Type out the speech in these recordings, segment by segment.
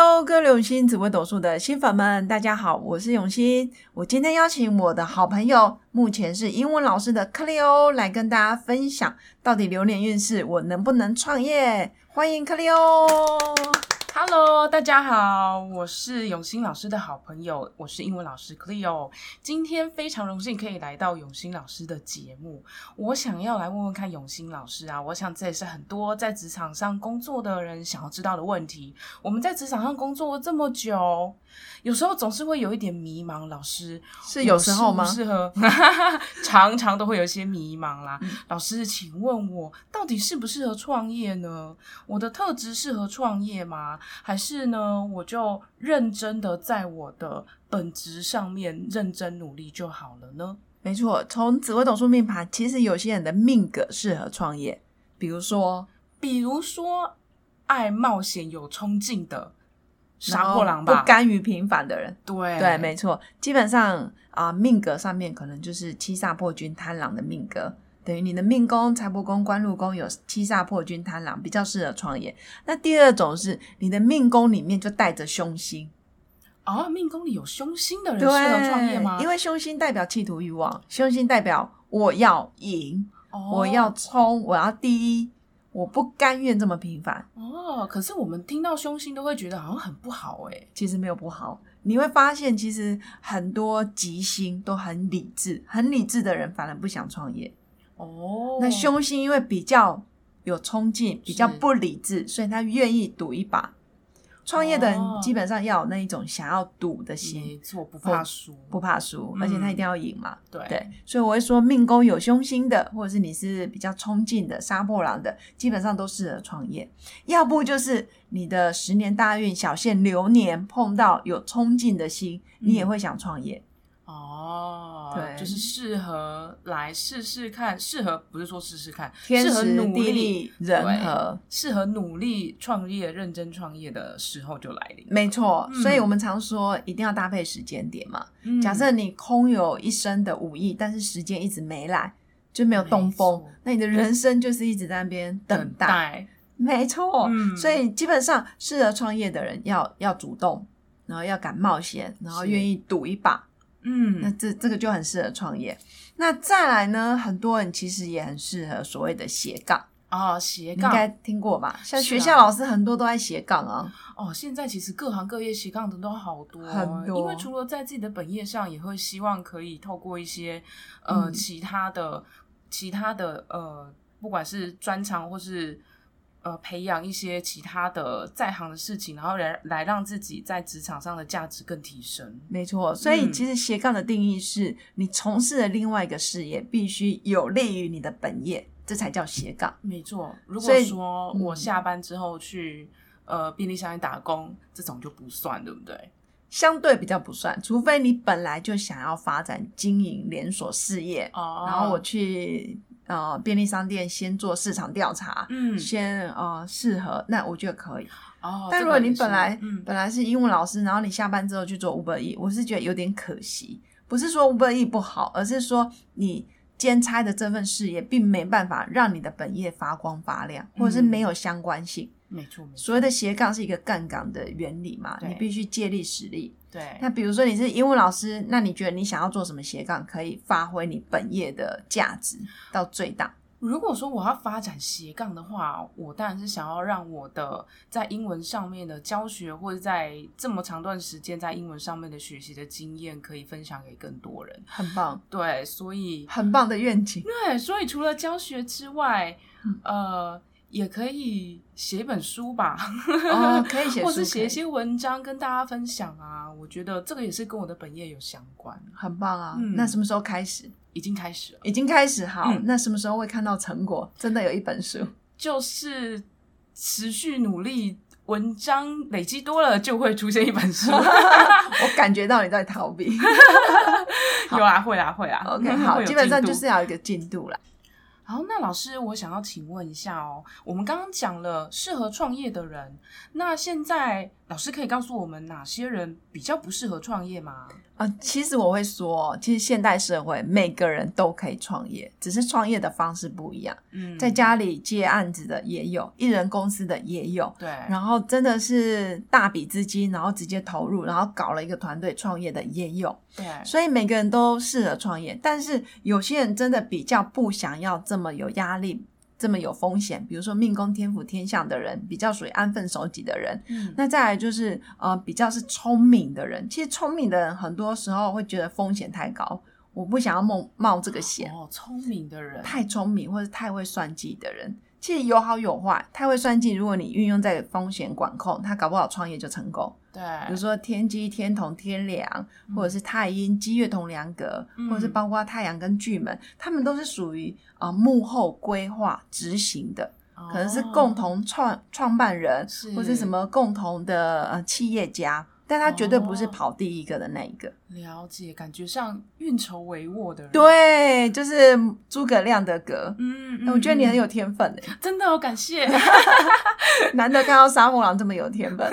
Hello，各位永新紫微斗数的新粉们，大家好，我是永新。我今天邀请我的好朋友，目前是英文老师的克利欧，来跟大家分享到底流年运势，我能不能创业？欢迎克利欧。Hello，大家好，我是永新老师的好朋友，我是英文老师 Cleo。今天非常荣幸可以来到永新老师的节目。我想要来问问看永新老师啊，我想这也是很多在职场上工作的人想要知道的问题。我们在职场上工作了这么久，有时候总是会有一点迷茫。老师是有时候吗？适合，常常都会有一些迷茫啦。老师，请问我到底适不适合创业呢？我的特质适合创业吗？还是呢，我就认真的在我的本职上面认真努力就好了呢？没错，从紫微斗数命盘，其实有些人的命格适合创业，比如说，比如说爱冒险、有冲劲的杀破狼吧，不甘于平凡的人。对对，没错，基本上啊，命格上面可能就是七煞破军贪狼的命格。等于你的命宫、财帛宫、官禄宫有七煞破军贪狼，比较适合创业。那第二种是你的命宫里面就带着凶星哦，命宫里有凶星的人适合创业吗？因为凶星代表企图欲望，凶星代表我要赢，我要冲，我要第一，我不甘愿这么平凡。哦，可是我们听到凶星都会觉得好像很不好哎，其实没有不好。你会发现，其实很多吉星都很理智，很理智的人反而不想创业。哦，那凶星因为比较有冲劲，比较不理智，所以他愿意赌一把。创业的人基本上要有那一种想要赌的心，没错，不怕输，不怕输，而且他一定要赢嘛。对对，所以我会说，命宫有凶星的，或者是你是比较冲劲的杀破狼的，基本上都适合创业。要不就是你的十年大运小限流年碰到有冲劲的心，你也会想创业。哦，对，就是适合来试试看，适合不是说试试看，适合努力人和，适合努力创业、认真创业的时候就来临。没错，所以我们常说一定要搭配时间点嘛。假设你空有一身的武艺，但是时间一直没来，就没有东风，那你的人生就是一直在那边等待。没错，所以基本上适合创业的人要要主动，然后要敢冒险，然后愿意赌一把。嗯，那这这个就很适合创业。那再来呢，很多人其实也很适合所谓的斜杠啊，斜杠应该听过吧？像学校老师很多都在斜杠啊。哦，现在其实各行各业斜杠的都好多，很多。因为除了在自己的本业上，也会希望可以透过一些呃其他的、其他的呃，不管是专长或是。呃，培养一些其他的在行的事情，然后来来让自己在职场上的价值更提升。没错，所以其实斜杠的定义是你从事的另外一个事业必须有利于你的本业，这才叫斜杠。没错，如果说我下班之后去呃便利商店打工，这种就不算，对不对？相对比较不算，除非你本来就想要发展经营连锁事业，然后我去。呃，便利商店先做市场调查，嗯，先呃适合，那我觉得可以。哦，但如果你本来本来是英文老师，然后你下班之后去做五百亿，我是觉得有点可惜。不是说五百亿不好，而是说你兼差的这份事业并没办法让你的本业发光发亮，或者是没有相关性。没错，所谓的斜杠是一个杠杆的原理嘛，你必须借力使力。对，那比如说你是英文老师，那你觉得你想要做什么斜杠，可以发挥你本业的价值到最大？如果说我要发展斜杠的话，我当然是想要让我的在英文上面的教学，或者在这么长段时间在英文上面的学习的经验，可以分享给更多人。很棒，对，所以很棒的愿景。对，所以除了教学之外，呃。也可以写一本书吧，哦，可以写，或是写一些文章跟大家分享啊。我觉得这个也是跟我的本业有相关，很棒啊。那什么时候开始？已经开始了，已经开始。好，那什么时候会看到成果？真的有一本书，就是持续努力，文章累积多了就会出现一本书。我感觉到你在逃避，有啊，会啊，会啊。OK，好，基本上就是要一个进度了。好，那老师，我想要请问一下哦，我们刚刚讲了适合创业的人，那现在老师可以告诉我们哪些人比较不适合创业吗？啊，其实我会说，其实现代社会每个人都可以创业，只是创业的方式不一样。嗯，在家里接案子的也有，一人公司的也有。对，然后真的是大笔资金，然后直接投入，然后搞了一个团队创业的也有。对，所以每个人都适合创业，但是有些人真的比较不想要这么有压力。这么有风险，比如说命宫天府天相的人，比较属于安分守己的人。嗯，那再来就是呃，比较是聪明的人。其实聪明的人很多时候会觉得风险太高，我不想要冒冒这个险。哦，聪明的人，太聪明或者太会算计的人。其实有好有坏，他会算计，如果你运用在风险管控，他搞不好创业就成功。对，比如说天机、天同、天梁，或者是太阴、积月同梁格，或者是包括太阳跟巨门，他们都是属于啊幕后规划执行的，可能是共同创创办人，或是什么共同的呃企业家。但他绝对不是跑第一个的那一个。了解，感觉像运筹帷幄的人。对，就是诸葛亮的歌。嗯，我觉得你很有天分诶。真的，我感谢。难得看到沙破狼这么有天分。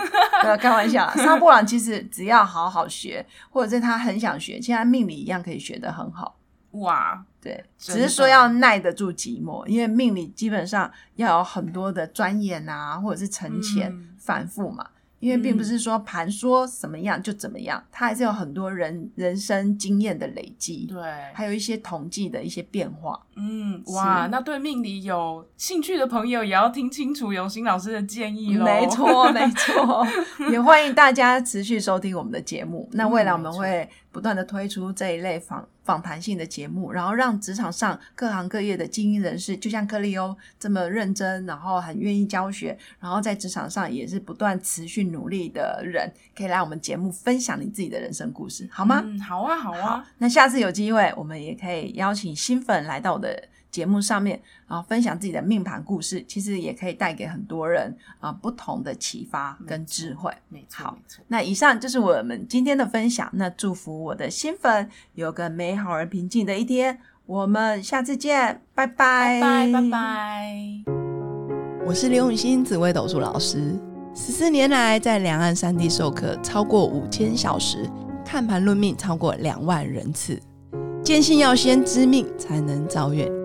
开玩笑，沙破狼其实只要好好学，或者是他很想学，其实命理一样可以学得很好。哇，对，只是说要耐得住寂寞，因为命理基本上要有很多的钻研啊，或者是沉潜反复嘛。因为并不是说盘说怎么样就怎么样，它还是有很多人人生经验的累积，对，还有一些统计的一些变化。嗯，哇，那对命理有兴趣的朋友也要听清楚永新老师的建议喽。没错，没错，也欢迎大家持续收听我们的节目。那未来我们会不断的推出这一类访。访谈性的节目，然后让职场上各行各业的精英人士，就像克利欧这么认真，然后很愿意教学，然后在职场上也是不断持续努力的人，可以来我们节目分享你自己的人生故事，好吗？嗯，好啊，好啊。那下次有机会，我们也可以邀请新粉来到我的。节目上面，啊分享自己的命盘故事，其实也可以带给很多人啊不同的启发跟智慧。没错，没错。那以上就是我们今天的分享。那祝福我的新粉有个美好而平静的一天。我们下次见，拜拜，拜拜，拜拜。我是刘永新紫薇斗数老师，十四年来在两岸三地授课超过五千小时，看盘论命超过两万人次，坚信要先知命才能造运。